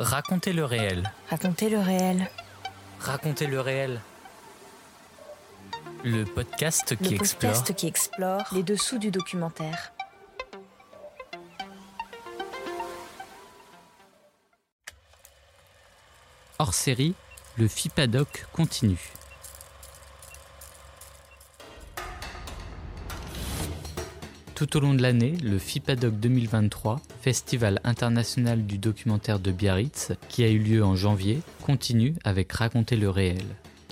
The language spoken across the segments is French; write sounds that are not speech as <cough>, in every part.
Racontez le réel. Racontez le réel. Racontez le réel. Le podcast qui Le explore podcast qui explore les dessous du documentaire. hors série, le FIPADOC continue. Tout au long de l'année, le FIPADOC 2023, Festival international du documentaire de Biarritz, qui a eu lieu en janvier, continue avec Raconter le réel.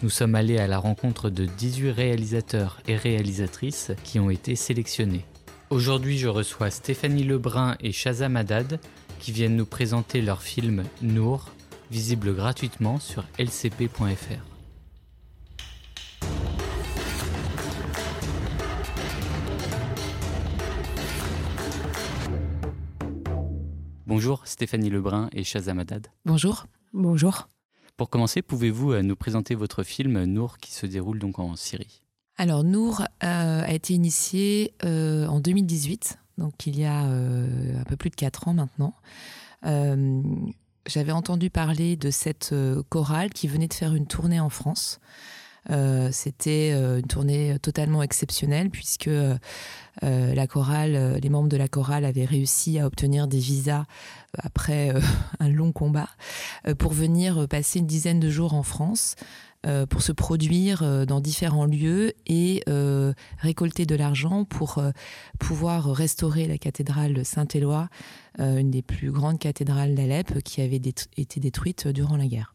Nous sommes allés à la rencontre de 18 réalisateurs et réalisatrices qui ont été sélectionnés. Aujourd'hui, je reçois Stéphanie Lebrun et Shazam Haddad qui viennent nous présenter leur film Nour, visible gratuitement sur lcp.fr. Bonjour Stéphanie Lebrun et Shazam Haddad. Bonjour. Bonjour. Pour commencer, pouvez-vous euh, nous présenter votre film Nour qui se déroule donc en Syrie? Alors, Nour euh, a été initié euh, en 2018, donc il y a euh, un peu plus de 4 ans maintenant. Euh, J'avais entendu parler de cette euh, chorale qui venait de faire une tournée en France. Euh, C'était euh, une tournée totalement exceptionnelle puisque euh, la chorale, euh, les membres de la chorale avaient réussi à obtenir des visas après euh, <laughs> un long combat euh, pour venir passer une dizaine de jours en France euh, pour se produire euh, dans différents lieux et euh, récolter de l'argent pour euh, pouvoir restaurer la cathédrale Saint-Éloi, euh, une des plus grandes cathédrales d'Alep qui avait été détruite durant la guerre.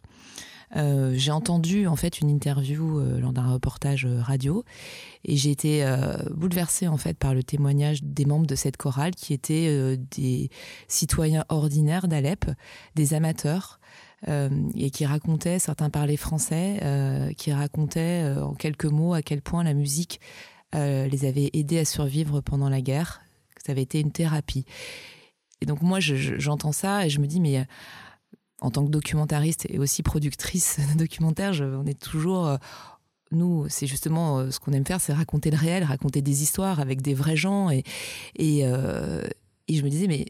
Euh, j'ai entendu en fait une interview euh, lors d'un reportage euh, radio et j'ai été bouleversée en fait par le témoignage des membres de cette chorale qui étaient des citoyens ordinaires d'Alep, des amateurs et qui racontaient, certains parlaient français, qui racontaient en quelques mots à quel point la musique les avait aidés à survivre pendant la guerre, que ça avait été une thérapie. Et donc moi, je- je- j'entends ça et je me dis, mais en tant que documentariste et aussi productrice de documentaires, je- on est toujours... euh, nous, c'est justement euh, ce qu'on aime faire, c'est raconter le réel, raconter des histoires avec des vrais gens. Et, euh, je me disais, mais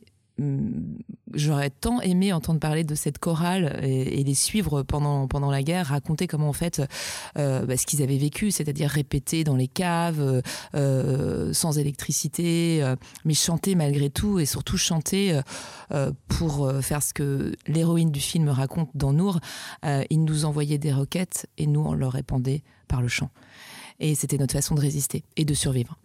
j'aurais tant aimé entendre parler de cette chorale et, les suivre pendant, pendant la guerre, raconter comment en fait euh, bah, ce qu'ils avaient vécu, c'est-à-dire répéter dans les caves, euh, euh, sans électricité, mais chanter malgré tout et surtout chanter pour faire ce que l'héroïne du film raconte dans Nour. Ils nous envoyaient des roquettes et nous on leur répondait par le chant. Et c'était notre façon de résister et de survivre.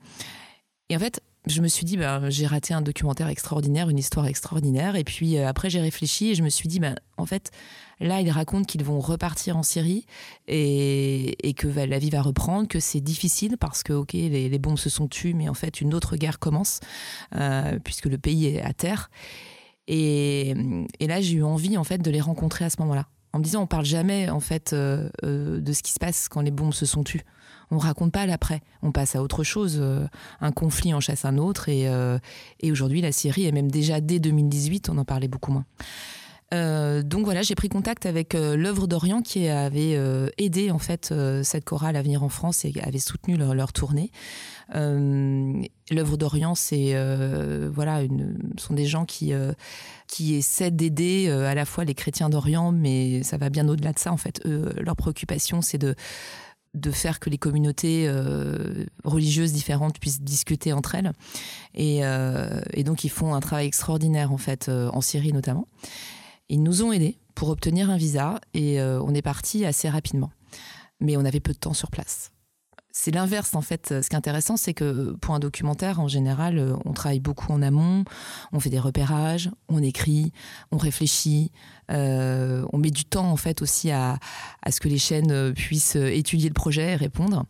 Et en fait, je me suis dit, ben, j'ai raté un documentaire extraordinaire, une histoire extraordinaire. Et puis euh, après, j'ai réfléchi et je me suis dit, ben, en fait, là, ils racontent qu'ils vont repartir en Syrie et, et que la vie va reprendre, que c'est difficile parce que, ok, les, les bombes se sont tues, mais en fait, une autre guerre commence euh, puisque le pays est à terre. Et, et là, j'ai eu envie, en fait, de les rencontrer à ce moment-là. En me disant, on parle jamais, en fait, euh, de ce qui se passe quand les bombes se sont tues. On raconte pas l'après. On passe à autre chose. euh, un conflit en chasse un autre. Et, euh, aujourd'hui, la Syrie, et même déjà dès 2018, on en parlait beaucoup moins. Euh, donc voilà, j'ai pris contact avec l'œuvre d'Orient qui avait aidé en fait cette chorale à venir en France et avait soutenu leur, tournée. L'œuvre d'Orient, c'est voilà, sont des gens qui qui essaient d'aider à la fois les chrétiens d'Orient, mais ça va bien au-delà de ça en fait. Eux, leur préoccupation, c'est de de faire que les communautés euh, religieuses différentes puissent discuter entre elles. Et, euh, et donc, ils font un travail extraordinaire, en fait, euh, en Syrie notamment. Ils nous ont aidés pour obtenir un visa et on est parti assez rapidement. Mais on avait peu de temps sur place. C'est l'inverse, en fait. Ce qui est intéressant, c'est que pour un documentaire, en général, euh, on travaille beaucoup en amont, on fait des repérages, on écrit, on réfléchit, euh, on met du temps, en fait, aussi à, à ce que les chaînes euh, puissent euh, étudier le projet et répondre.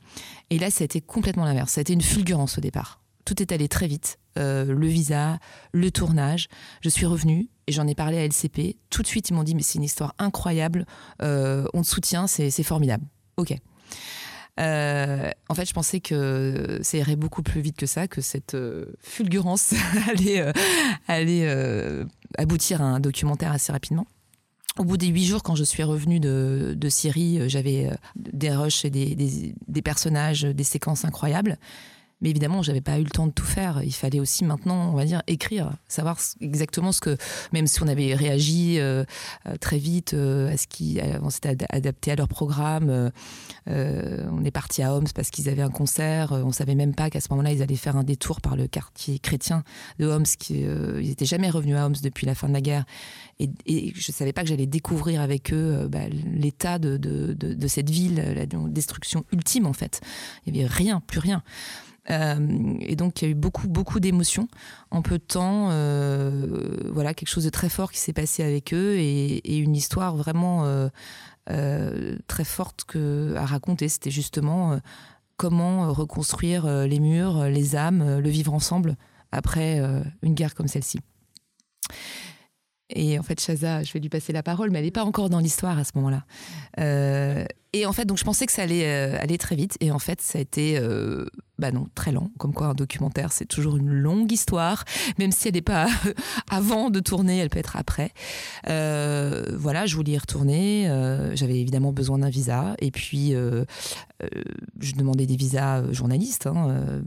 Et là, ça a été complètement l'inverse. Ça a été une fulgurance au départ. Tout est allé très vite. Euh, le visa, le tournage. Je suis revenue et j'en ai parlé à LCP. Tout de suite, ils m'ont dit mais c'est une histoire incroyable. Euh, on te soutient, c'est formidable. Ok. Euh, en fait, je pensais que ça irait beaucoup plus vite que ça, que cette euh, fulgurance <laughs> allait, euh, aboutir à un documentaire assez rapidement. Au bout des huit jours, quand je suis revenue de, Syrie, j'avais des rushs et des personnages, des séquences incroyables. Mais évidemment, j'avais pas eu le temps de tout faire. Il fallait aussi maintenant, on va dire, écrire, savoir exactement ce que, même si on avait réagi euh, euh, très vite euh, à ce qui, on s'était adapté à leur programme. on est parti à Homs parce qu'ils avaient un concert. On savait même pas qu'à ce moment-là, ils allaient faire un détour par le quartier chrétien de Homs. Qui, ils étaient jamais revenus à Homs depuis la fin de la guerre. Et, et je savais pas que j'allais découvrir avec eux bah, l'état de, de, de, cette ville, la destruction ultime en fait. Il y avait rien, plus rien. Euh, et donc il y a eu beaucoup beaucoup d'émotions en peu de temps. Euh, voilà quelque chose de très fort qui s'est passé avec eux et, une histoire vraiment euh, très forte à raconter. C'était justement comment reconstruire les murs, les âmes, le vivre ensemble après une guerre comme celle-ci. Et en fait, Chaza, je vais lui passer la parole, mais elle n'est pas encore dans l'histoire à ce moment-là. Et en fait, donc je pensais que ça allait aller très vite, et en fait, ça a été, bah non, très lent. Comme quoi, un documentaire, c'est toujours une longue histoire, même si elle n'est pas <laughs> avant de tourner, elle peut être après. voilà, je voulais y retourner. J'avais évidemment besoin d'un visa, et puis je demandais des visas journalistes. Hein,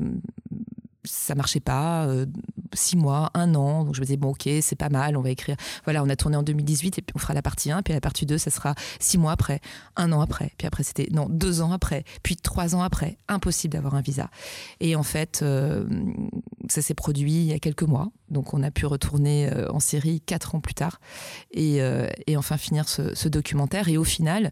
ça marchait pas, euh, six mois, un an. Donc je me disais, bon, ok, c'est pas mal, on va écrire. Voilà, on a tourné en 2018 et puis on fera la partie 1, puis la partie 2, ça sera six mois après, un an après. Puis après, c'était, non, deux ans après, puis trois ans après. Impossible d'avoir un visa. Et en fait, euh, ça s'est produit il y a quelques mois. Donc on a pu retourner euh, en Syrie quatre ans plus tard et, et enfin finir ce, documentaire. Et au final,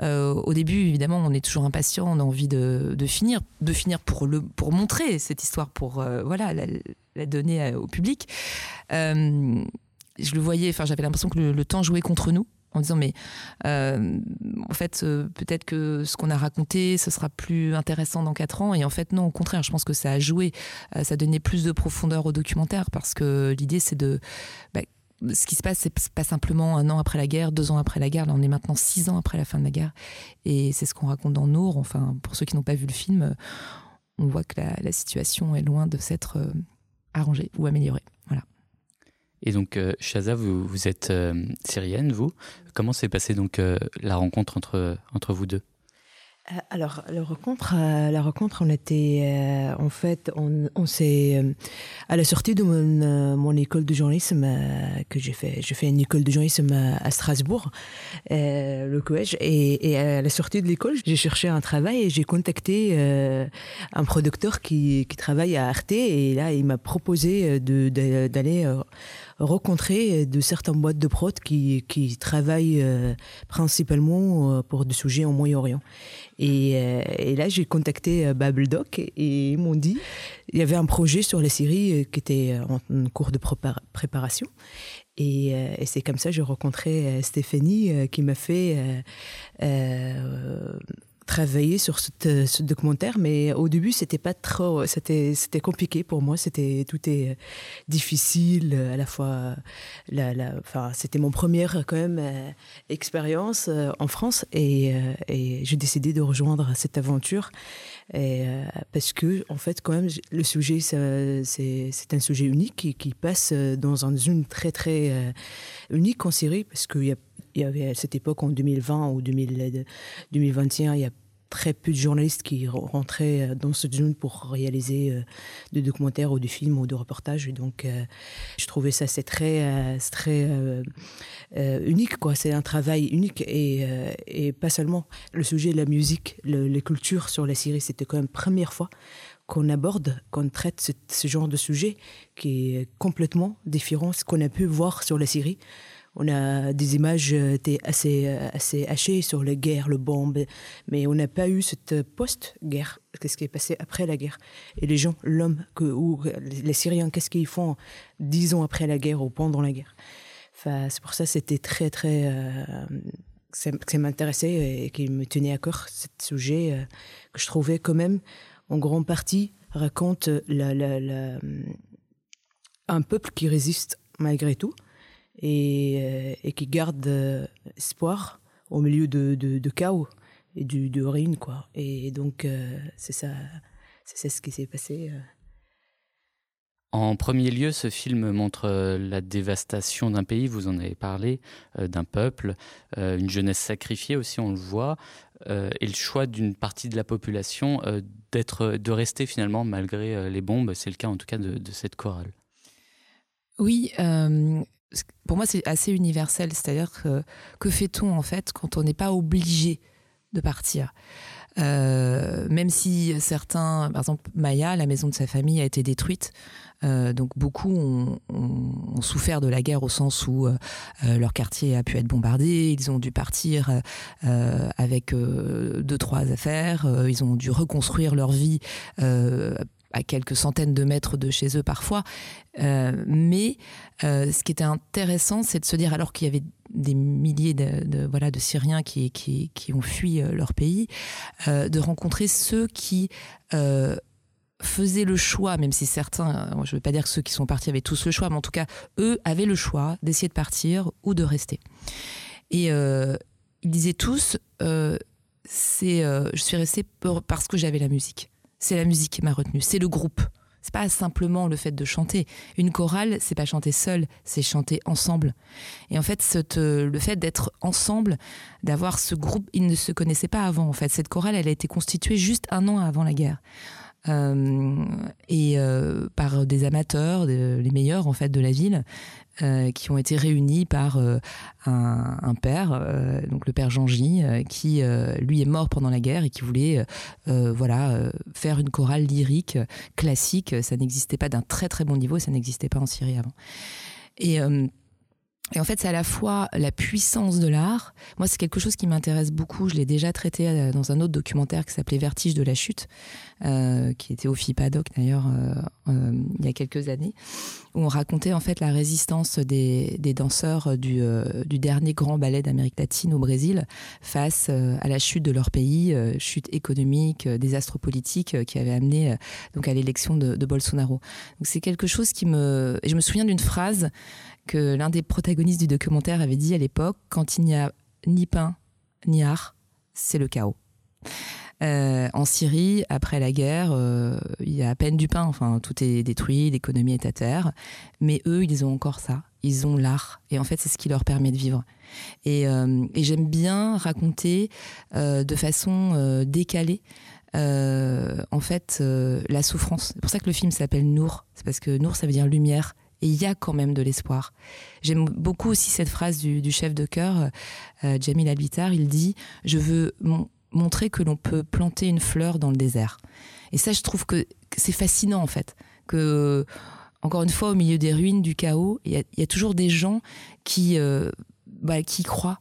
au début, évidemment, on est toujours impatient, on a envie de, finir, de finir pour, le, pour montrer cette histoire, pour euh, voilà donner euh, au public. Euh, je le voyais, enfin j'avais l'impression que le, temps jouait contre nous en disant mais en fait peut-être que ce qu'on a raconté ce sera plus intéressant dans quatre ans et en fait non au contraire je pense que ça a joué ça a donné plus de profondeur au documentaire parce que l'idée c'est de bah, ce qui se passe, c'est pas simplement un an après la guerre, deux ans après la guerre. Là, on est maintenant six ans après la fin de la guerre. Et c'est ce qu'on raconte dans Nour. Enfin, pour ceux qui n'ont pas vu le film, on voit que la, situation est loin de s'être euh, arrangée ou améliorée. Voilà. Et donc, euh, Shaza, vous, vous êtes euh, syrienne, vous. Comment s'est passée donc la rencontre entre, entre vous deux? euh, alors, la rencontre, euh, la rencontre, on était, euh, en fait, on, on s'est, à la sortie de mon, mon école de journalisme que j'ai fait, j'ai fait une école de journalisme à, Strasbourg, le collège, et, et, à la sortie de l'école, j'ai cherché un travail et j'ai contacté un producteur qui, qui travaille à Arte, et là, il m'a proposé d'aller rencontrer de certaines boîtes de prod qui, qui travaillent principalement pour des sujets au Moyen-Orient. Et, euh, et là, j'ai contacté euh, Babeldoc et ils m'ont dit il y avait un projet sur les séries euh, qui était en cours de préparation. Et, et c'est comme ça que j'ai rencontré Stéphanie qui m'a fait travailler sur ce, documentaire, mais au début, c'était pas trop, c'était, c'était compliqué pour moi. C'était, tout est difficile, à la fois, la, la, enfin, c'était mon première, quand même, euh, expérience euh, en France et, euh, et j'ai décidé de rejoindre cette aventure. Et, parce que, en fait, quand même, le sujet, c'est, c'est un sujet unique qui, qui passe dans une zone très, très unique en Syrie, parce qu'il y a il y avait à cette époque, en 2020 ou 2021, il y a très peu de journalistes qui rentraient euh, dans cette zone pour réaliser euh, des documentaires ou des films ou des reportages. Donc, euh, je trouvais ça c'est très, unique. C'est un travail unique et, pas seulement le sujet de la musique, les cultures sur la Syrie. C'était quand même première fois qu'on aborde, qu'on traite ce, ce, genre de sujet qui est complètement différent de ce qu'on a pu voir sur la Syrie on a des images euh, assez, euh, assez hachées sur la guerre, le bombe, mais on n'a pas eu cette post-guerre, qu'est-ce qui est passé après la guerre? Et les gens, l'homme, ou les Syriens, qu'est-ce qu'ils font dix ans après la guerre ou pendant la guerre? C'est pour ça que c'était très, très. Euh, ça, m'intéressait et qui me tenait à cœur, ce sujet que je trouvais quand même, en grande partie, raconte la, un peuple qui résiste malgré tout et, euh, et qui garde euh, espoir au milieu de, de, de chaos et du, de ruine, quoi. Et donc, euh, c'est ça, c'est ce qui s'est passé. En premier lieu, ce film montre la dévastation d'un pays, vous en avez parlé, d'un peuple, une jeunesse sacrifiée aussi, on le voit. et le choix d'une partie de la population d'être, de rester finalement malgré les bombes. C'est le cas en tout cas de, cette chorale. Oui, pour moi c'est assez universel, c'est-à-dire que que fait-on en fait quand on n'est pas obligé de partir? Euh, même si certains, par exemple Maya, la maison de sa famille a été détruite, euh, donc beaucoup ont, souffert de la guerre au sens où euh, leur quartier a pu être bombardé, ils ont dû partir avec deux trois affaires, ils ont dû reconstruire leur vie à quelques centaines de mètres de chez eux parfois. mais ce qui était intéressant, c'est de se dire, alors qu'il y avait des milliers de, voilà, de Syriens qui, qui, ont fui euh, leur pays, euh, de rencontrer ceux qui euh, faisaient le choix, même si certains, je ne veux pas dire que ceux qui sont partis avaient tous le choix, mais en tout cas, eux avaient le choix d'essayer de partir ou de rester. Et ils disaient tous, c'est, je suis resté parce que j'avais la musique. C'est la musique qui m'a retenu, c'est le groupe. C'est pas simplement le fait de chanter. Une chorale, c'est pas chanter seul, c'est chanter ensemble. Et en fait, euh, le fait d'être ensemble, d'avoir ce groupe, ils ne se connaissaient pas avant. En fait, cette chorale, elle a été constituée juste un an avant la guerre. Euh, et euh, par des amateurs, les meilleurs en fait de la ville, euh, qui ont été réunis par un, père, donc le père Jean-Gy, qui lui est mort pendant la guerre et qui voulait voilà faire une chorale lyrique classique. Ça n'existait pas d'un très très bon niveau, ça n'existait pas en Syrie avant. Et en fait, c'est à la fois la puissance de l'art. Moi, c'est quelque chose qui m'intéresse beaucoup. Je l'ai déjà traité dans un autre documentaire qui s'appelait Vertige de la chute, euh, qui était au FIPADOC d'ailleurs euh, il y a quelques années, où on racontait en fait la résistance des, des danseurs du, du, dernier grand ballet d'Amérique latine au Brésil face à la chute de leur pays, chute économique, désastre politique qui avait amené donc à l'élection de, Bolsonaro. C'est quelque chose qui me... Et je me souviens d'une phrase que l'un des protagonistes du documentaire avait dit à l'époque, quand il n'y a ni pain ni art, c'est le chaos. Euh, en Syrie, après la guerre, euh, il y a à peine du pain. Enfin, tout est détruit, l'économie est à terre. Mais eux, ils ont encore ça. Ils ont l'art. Et en fait, c'est ce qui leur permet de vivre. Et, euh, j'aime bien raconter de façon décalée. en fait, la souffrance. C'est pour ça que le film s'appelle Nour. C'est parce que Nour, ça veut dire lumière. Et il y a quand même de l'espoir. J'aime beaucoup aussi cette phrase du, chef de chœur, euh, Jamil Albitar. Il dit Je veux montrer que l'on peut planter une fleur dans le désert. Et ça, je trouve que, c'est fascinant, en fait. Que, encore une fois, au milieu des ruines, du chaos, il y a, toujours des gens qui, euh, bah, qui croient,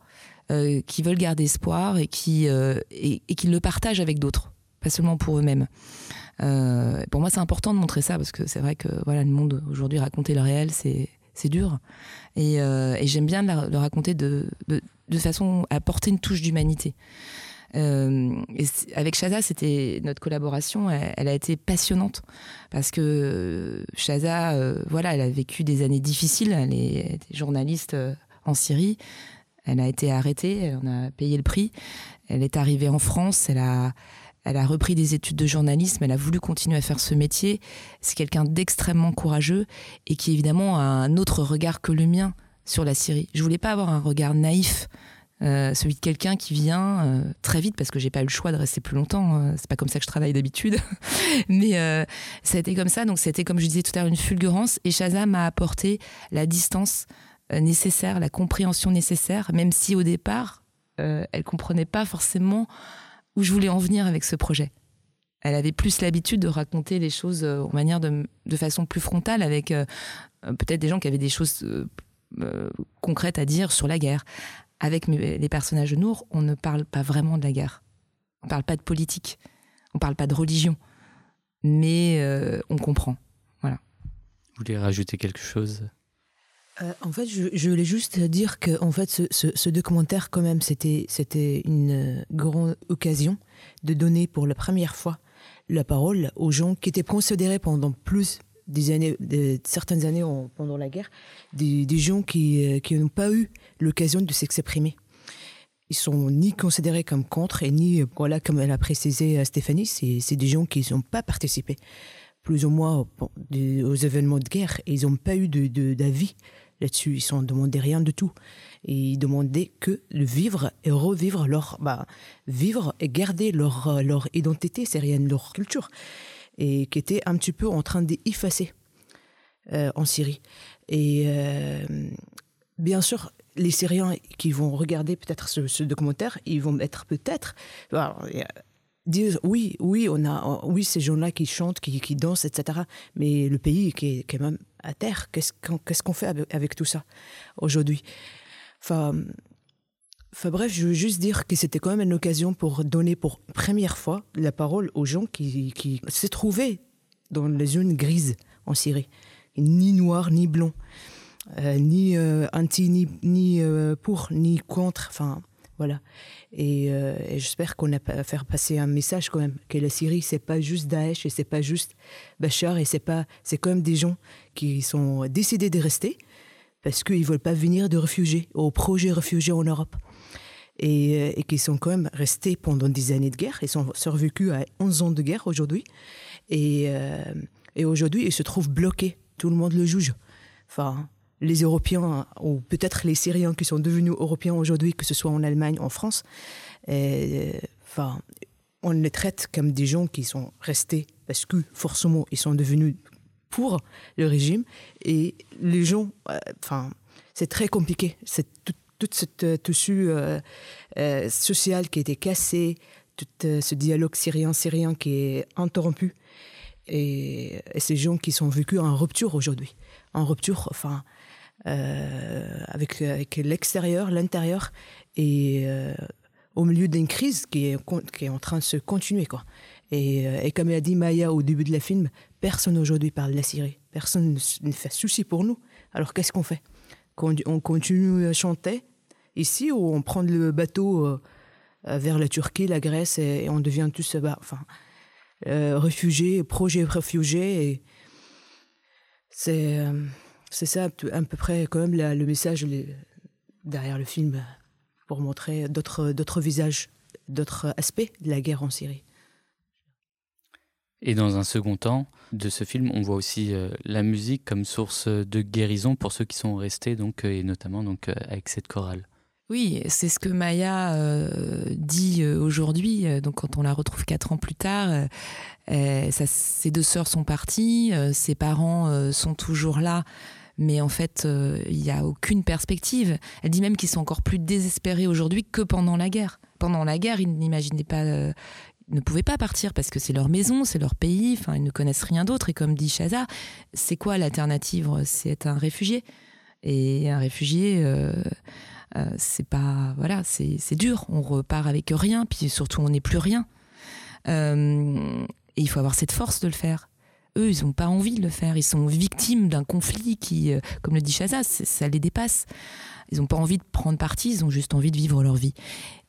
euh, qui veulent garder espoir et qui, et qui le partagent avec d'autres, pas seulement pour eux-mêmes. Euh, pour moi, c'est important de montrer ça parce que c'est vrai que voilà, le monde aujourd'hui, raconter le réel, c'est c'est dur. Et, euh, et j'aime bien le, raconter de, de, de, façon à porter une touche d'humanité. Euh, avec Shaza, c'était notre collaboration, elle, a été passionnante parce que Shaza, euh, voilà, elle a vécu des années difficiles. Elle est journaliste euh, en Syrie. Elle a été arrêtée, on a payé le prix. Elle est arrivée en France, elle a, elle a repris des études de journalisme, elle a voulu continuer à faire ce métier. C'est quelqu'un d'extrêmement courageux et qui évidemment a un autre regard que le mien sur la Syrie. Je voulais pas avoir un regard naïf, euh, celui de quelqu'un qui vient euh, très vite parce que j'ai pas eu le choix de rester plus longtemps. Euh, c'est pas comme ça que je travaille d'habitude, <laughs> mais ça a été comme ça. Donc c'était comme je disais tout à l'heure une fulgurance et Shazam m'a apporté la distance nécessaire, la compréhension nécessaire, même si au départ elle comprenait pas forcément où je voulais en venir avec ce projet. Elle avait plus l'habitude de raconter les choses euh, manière de, façon plus frontale, avec euh, peut-être des gens qui avaient des choses euh, concrètes à dire sur la guerre. Avec les personnages de Nour, on ne parle pas vraiment de la guerre. On ne parle pas de politique. On ne parle pas de religion. Mais on comprend. Voilà. Vous voulez rajouter quelque chose? Euh, en fait, je, voulais juste dire que en fait, ce, documentaire, quand même, c'était c'était une grande occasion de donner pour la première fois la parole aux gens qui étaient considérés pendant plus des de, certaines années pendant la guerre, des, gens qui, euh, qui n'ont pas eu l'occasion de s'exprimer. Ils sont ni considérés comme contre et ni, voilà, comme elle a précisé Stéphanie, c'est des gens qui n'ont pas participé plus ou moins aux événements de guerre ils n'ont pas eu d'avis là-dessus. Ils ne demandaient rien de tout. Et ils demandaient que de vivre et revivre leur, bah, vivre et garder leur, leur identité syrienne, leur culture, et qui était un petit peu en train d'effacer euh, en Syrie. Et euh, bien sûr, les Syriens qui vont regarder peut-être ce, documentaire, ils vont être peut-être dire oui, oui, on a, oui, ces gens-là qui chantent, qui, dansent, etc. Mais le pays qui est même à terre, qu'est-ce qu'on fait avec, tout ça aujourd'hui? Enfin, bref, je veux juste dire que c'était quand même une occasion pour donner pour première fois la parole aux gens qui, se trouvaient dans les zones grises en Syrie, ni noir ni blond. Euh, ni euh, anti, ni, ni euh, pour, ni contre. Enfin, voilà. Et, j'espère qu'on a faire passer un message quand même que la Syrie c'est pas juste Daesh et c'est pas juste Bachar et c'est pas c'est quand même des gens qui sont décidés de rester parce qu'ils veulent pas venir de réfugiés au projet réfugié en Europe et, et qui sont quand même restés pendant des années de guerre. Ils sont survécus à 11 ans de guerre aujourd'hui et, et aujourd'hui ils se trouvent bloqués. Tout le monde le juge. Enfin, les Européens ou peut-être les Syriens qui sont devenus Européens aujourd'hui, que ce soit en Allemagne, en France, enfin, on les traite comme des gens qui sont restés parce que forcément ils sont devenus pour le régime et les gens, euh, enfin, c'est très compliqué. C'est tout, cette euh, tissu euh, social qui été cassé, tout ce dialogue syrien-syrien qui est interrompu et, ces gens qui sont vécus en rupture aujourd'hui, en rupture, enfin euh, avec, avec l'extérieur, l'intérieur, et euh, au milieu d'une crise qui est, qui est en train de se continuer. Quoi. Et, euh, et comme a dit Maya au début de la film, personne aujourd'hui parle de la Syrie. Personne ne fait souci pour nous. Alors qu'est-ce qu'on fait? On continue à chanter ici ou on prend le bateau vers la Turquie, la Grèce et, on devient tous enfin, réfugiés, projets réfugiés. C'est c'est ça à peu près quand même le message derrière le film pour montrer d'autres visages, d'autres aspects de la guerre en Syrie. Et dans un second temps de ce film, on voit aussi euh, la musique comme source de guérison pour ceux qui sont restés, donc, euh, et notamment donc, euh, avec cette chorale. Oui, c'est ce que Maya dit aujourd'hui. Donc, quand on la retrouve quatre ans plus tard, ses deux sœurs sont parties, ses parents sont toujours là mais en fait, euh, il n'y a aucune perspective. Elle dit même qu'ils sont encore plus désespérés aujourd'hui que pendant la guerre. Pendant la guerre, ils n'imaginaient pas, euh, ne pouvaient pas partir parce que c'est leur maison, c'est leur pays, enfin, ils ne connaissent rien d'autre. Et comme dit Chaza, c'est quoi l'alternative? C'est être un réfugié. Et un réfugié, euh, c'est pas. Voilà, c'est dur. On repart avec rien, puis surtout, on n'est plus rien. et il faut avoir cette force de le faire eux, ils n'ont pas envie de le faire. Ils sont victimes d'un conflit qui, euh, comme le dit Chaza, ça les dépasse. Ils n'ont pas envie de prendre parti, ils ont juste envie de vivre leur vie.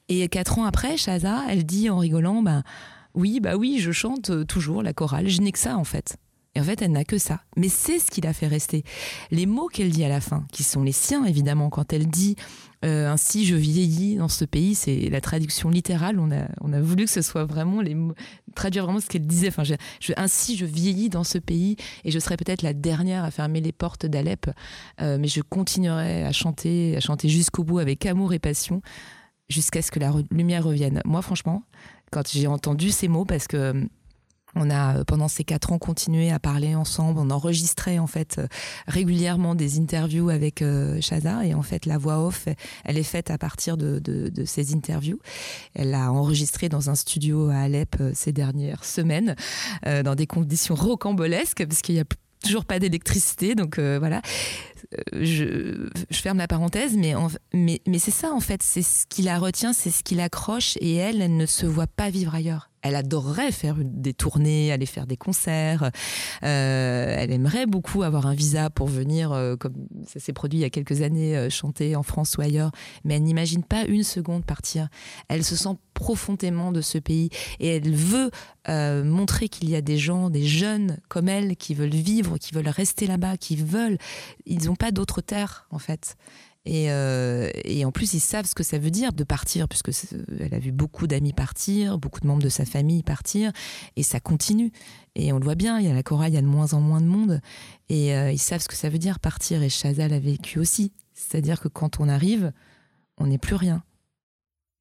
Et quatre ans après, Chaza, elle dit en rigolant, bah, oui, bah oui, je chante toujours la chorale, je n'ai que ça en fait. Et en fait, elle n'a que ça. Mais c'est ce qui l'a fait rester. Les mots qu'elle dit à la fin, qui sont les siens évidemment, quand elle dit euh, ainsi je vieillis dans ce pays, c'est la traduction littérale. On a, on a voulu que ce soit vraiment les mots, traduire vraiment ce qu'elle disait. Enfin, je, ainsi je vieillis dans ce pays et je serai peut-être la dernière à fermer les portes d'Alep, euh, mais je continuerai à chanter, à chanter jusqu'au bout avec amour et passion jusqu'à ce que la lumière revienne. Moi, franchement, quand j'ai entendu ces mots, parce que on a euh, pendant ces quatre ans continué à parler ensemble. On enregistrait en fait euh, régulièrement des interviews avec euh, et en fait la voix off, elle est faite à partir de, ces interviews. Elle a enregistré dans un studio à Alep euh, ces dernières semaines dans des conditions rocambolesques parce qu'il y a toujours pas d'électricité, donc voilà. Je, ferme la parenthèse, mais, c'est ça en fait, c'est ce qui la retient, c'est ce qui l'accroche, et elle, elle ne se voit pas vivre ailleurs elle adorerait faire des tournées, aller faire des concerts. Euh, elle aimerait beaucoup avoir un visa pour venir, euh, comme ça s'est produit il y a quelques années, euh, chanter en France ou ailleurs. Mais elle n'imagine pas une seconde partir. Elle se sent profondément de ce pays et elle veut montrer qu'il y a des gens, des jeunes comme elle, qui veulent vivre, qui veulent rester là-bas, qui veulent. N'ont pas d'autre terre en fait. Et, euh, et, en plus, ils savent ce que ça veut dire de partir, puisque elle a vu beaucoup d'amis partir, beaucoup de membres de sa famille partir, et ça continue. Et on le voit bien, il y a la chorale, il y a de moins en moins de monde, et euh, ils savent ce que ça veut dire partir. Et Chazal a vécu aussi, c'est-à-dire que quand on arrive, on n'est plus rien.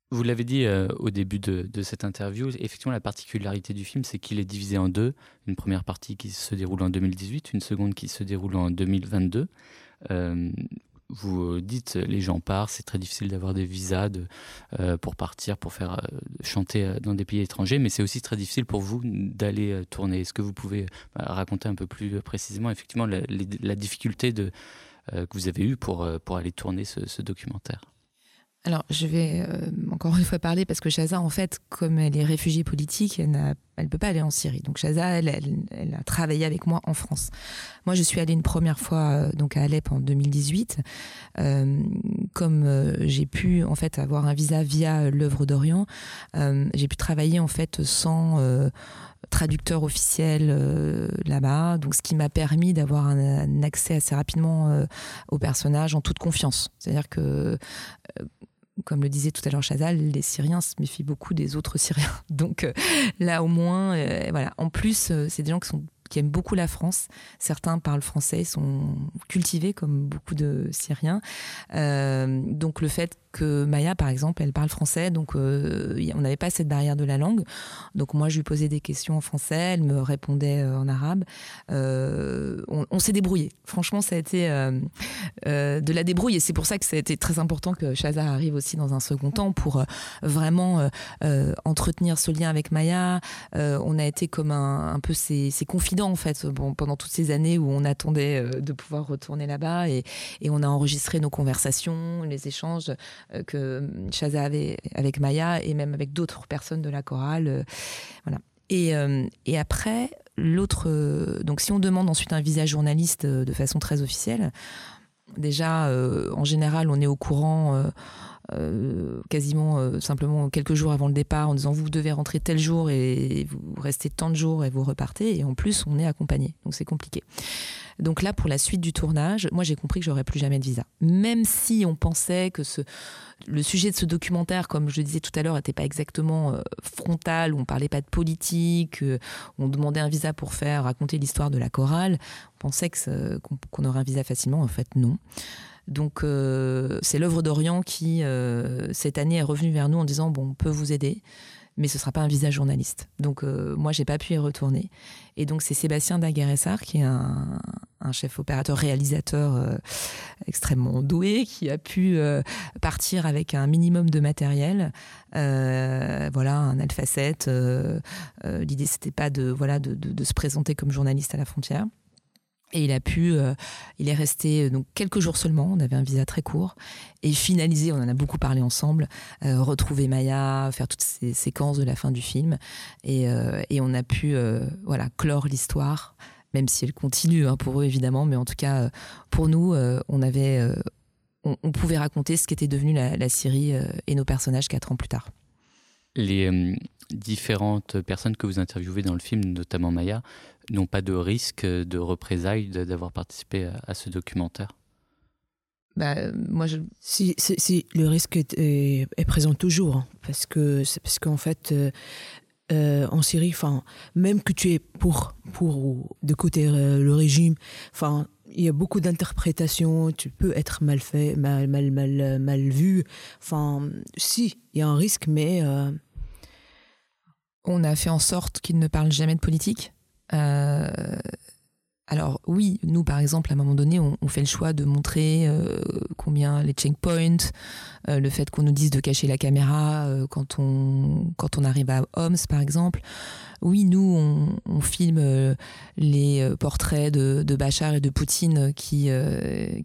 Vous l'avez dit euh, au début de, cette interview, effectivement la particularité du film, c'est qu'il est divisé en deux. Une première partie qui se déroule en 2018, une seconde qui se déroule en 2022. Euh, vous dites les gens partent, c'est très difficile d'avoir des visas euh, pour partir, pour faire chanter dans des pays étrangers, mais c'est aussi très difficile pour vous d'aller tourner. Est-ce que vous pouvez raconter un peu plus précisément effectivement la, difficulté de, que vous avez eue pour aller tourner ce documentaire? Alors, je vais euh, encore une fois parler parce que Chaza, en fait, comme elle est réfugiée politique, elle ne peut pas aller en Syrie. Donc, elle, elle, a travaillé avec moi en France. Moi, je suis allée une première fois euh, donc à Alep en 2018. Euh, comme j'ai pu, en fait, avoir un visa via l'œuvre d'Orient, j'ai pu travailler, en fait, sans traducteur officiel là-bas, donc ce qui m'a permis d'avoir un, accès assez rapidement au personnage en toute confiance. C'est-à-dire que comme le disait tout à l'heure Chazal, les Syriens se méfient beaucoup des autres Syriens. <laughs> Donc euh, là au moins, euh, voilà. En plus, euh, c'est des gens qui aiment beaucoup la France. Certains parlent français, sont cultivés comme beaucoup de Syriens. donc le fait que Maya, par exemple, elle parle français, donc euh, on n'avait pas cette barrière de la langue. Donc moi, je lui posais des questions en français, elle me répondait euh, en arabe. Euh, on, s'est débrouillé. Franchement, ça a été de la débrouille, et c'est pour ça que ça a été très important que Shaza arrive aussi dans un second temps pour vraiment entretenir ce lien avec Maya. on a été comme un, peu ses, confidents en fait, pendant toutes ces années où on attendait de pouvoir retourner là-bas, et on a enregistré nos conversations, les échanges. Euh, que Chaza avait avec Maya et même avec d'autres personnes de la chorale. Euh, voilà. Et, euh, et après, l'autre. donc, si on demande ensuite un visa journaliste de façon très officielle, déjà, en général, on est au courant. Quasiment simplement quelques jours avant le départ en disant vous devez rentrer tel jour et vous restez tant de jours et vous repartez et en plus on est accompagné donc c'est compliqué donc là, pour la suite du tournage, moi j'ai compris que j'aurais plus jamais de visa. Même si on pensait que le sujet de ce documentaire, comme je le disais tout à l'heure, n'était pas exactement euh, frontal, où on parlait pas de politique, euh, on demandait un visa pour faire raconter l'histoire de la chorale, on pensait qu'on aurait un visa facilement. En fait, non. Donc euh, c'est l'œuvre d'Orient qui, cette année, est revenue vers nous en disant, bon, on peut vous aider mais ce sera pas un visa journaliste. Donc euh, moi, j'ai pas pu y retourner. Et donc c'est Sébastien Daguerressard, qui est un, chef opérateur réalisateur euh, extrêmement doué, qui a pu euh, partir avec un minimum de matériel. voilà, un alpha 7. L'idée, c'était pas de, voilà, de se présenter comme journaliste à la frontière. Et il a pu, euh, il est resté euh, donc quelques jours seulement. On avait un visa très court et finaliser. On en a beaucoup parlé ensemble. Euh, retrouver Maya, faire toutes ces séquences de la fin du film, et, et on a pu, voilà, clore l'histoire, même si elle continue hein, pour eux évidemment, mais en tout cas pour nous, on avait, on, pouvait raconter ce qu'était devenu la, la Syrie et nos personnages quatre ans plus tard. Les différentes personnes que vous interviewez dans le film, notamment Maya, n'ont pas de risque de représailles d'avoir participé à, ce documentaire? Bah, moi, je... si, si, le risque est, présent toujours, hein, parce que parce qu'en fait, euh, euh, en Syrie, enfin, même que tu es pour pour de côté euh, le régime, enfin, il y a beaucoup d'interprétations. Tu peux être mal fait, mal mal mal mal vu. Enfin, si, il y a un risque, mais on a fait en sorte qu'il ne parle jamais de politique. Euh, alors oui, nous par exemple, à un moment donné, on, fait le choix de montrer euh, combien les checkpoints, euh, le fait qu'on nous dise de cacher la caméra quand, on, quand on arrive à Homs par exemple. Oui, nous, on, filme les portraits de, Bachar et de Poutine qui,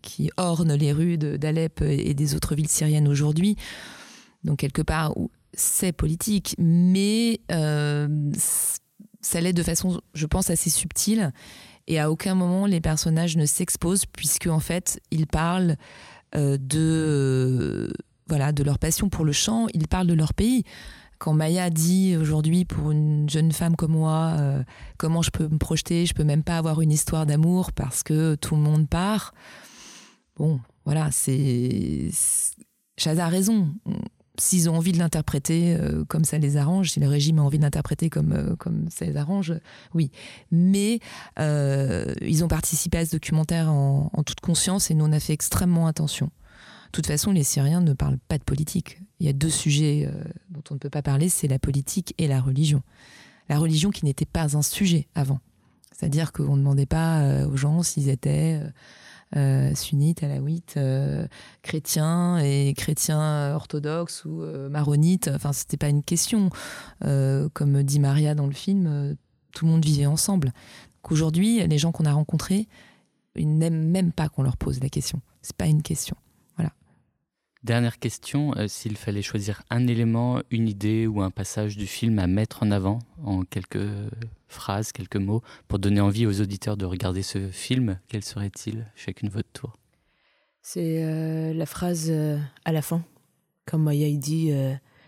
qui ornent les rues d'Alep et des autres villes syriennes aujourd'hui. Donc quelque part, c'est politique, mais ça l'est de façon, je pense, assez subtile. Et à aucun moment les personnages ne s'exposent, puisque en fait, ils parlent euh, de, voilà, de leur passion pour le chant, ils parlent de leur pays. Quand Maya dit aujourd'hui pour une jeune femme comme moi, euh, comment je peux me projeter, je peux même pas avoir une histoire d'amour parce que tout le monde part. Bon, voilà, c'est. Chaz a raison. S'ils ont envie de l'interpréter euh, comme ça les arrange, si le régime a envie de l'interpréter comme, euh, comme ça les arrange, oui. Mais euh, ils ont participé à ce documentaire en, en, toute conscience et nous, on a fait extrêmement attention. De toute façon, les Syriens ne parlent pas de politique. Il y a deux sujets dont on ne peut pas parler, c'est la politique et la religion. La religion qui n'était pas un sujet avant. C'est-à-dire qu'on ne demandait pas aux gens s'ils étaient euh, sunnites, alaouites, euh, chrétiens et chrétiens orthodoxes ou euh, maronites. Enfin, c'était pas une question. comme dit Maria dans le film, tout le monde vivait ensemble. Aujourd'hui, les gens qu'on a rencontrés, ils n'aiment même pas qu'on leur pose la question. C'est pas une question. Dernière question, euh, s'il fallait choisir un élément, une idée ou un passage du film à mettre en avant en quelques phrases, quelques mots, pour donner envie aux auditeurs de regarder ce film, quel serait-il? Chacune votre tour C'est euh, la phrase euh, à la fin. Comme Maya dit,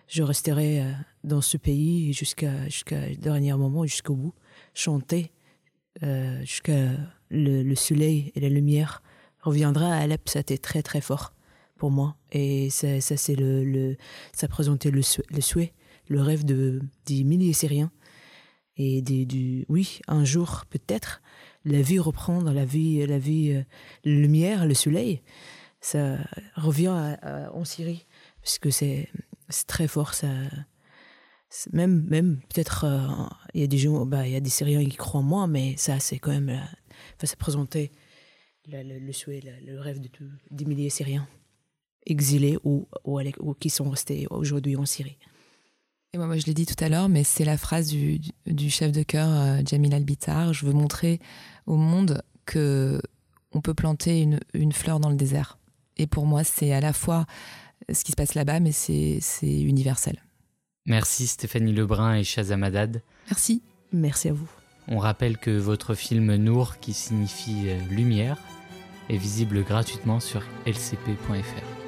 je resterai dans ce pays jusqu'à jusqu'à dernier moment, jusqu'au bout, chanter jusqu'à le, le, soleil et la lumière reviendra à Alep. Ça a très très fort moi. Et ça, c'est le, ça présentait le, souhait, le rêve de, des milliers Syriens. Et du, oui, un jour, peut-être, la vie reprendre, la vie, la vie, euh, la lumière, le soleil, ça revient en Syrie. Parce que c'est très fort, ça. Même, même peut-être, euh, il y a des gens, bah, il y a des Syriens qui croient en moi, mais ça, c'est quand même. Enfin, ça présentait le, souhait, le rêve de tout, des milliers Syriens exilés ou, ou, qui sont restés aujourd'hui en Syrie. Et moi, moi je l'ai dit tout à l'heure, mais c'est la phrase du, du, chef de chœur euh, Jamil Albitar. Je veux montrer au monde que on peut planter une, une fleur dans le désert. Et pour moi, c'est à la fois ce qui se passe là-bas, mais c'est universel. Merci Stéphanie Lebrun et Shazam Haddad. Merci. Merci à vous. On rappelle que votre film Nour, qui signifie euh, lumière, est visible gratuitement sur lcp.fr.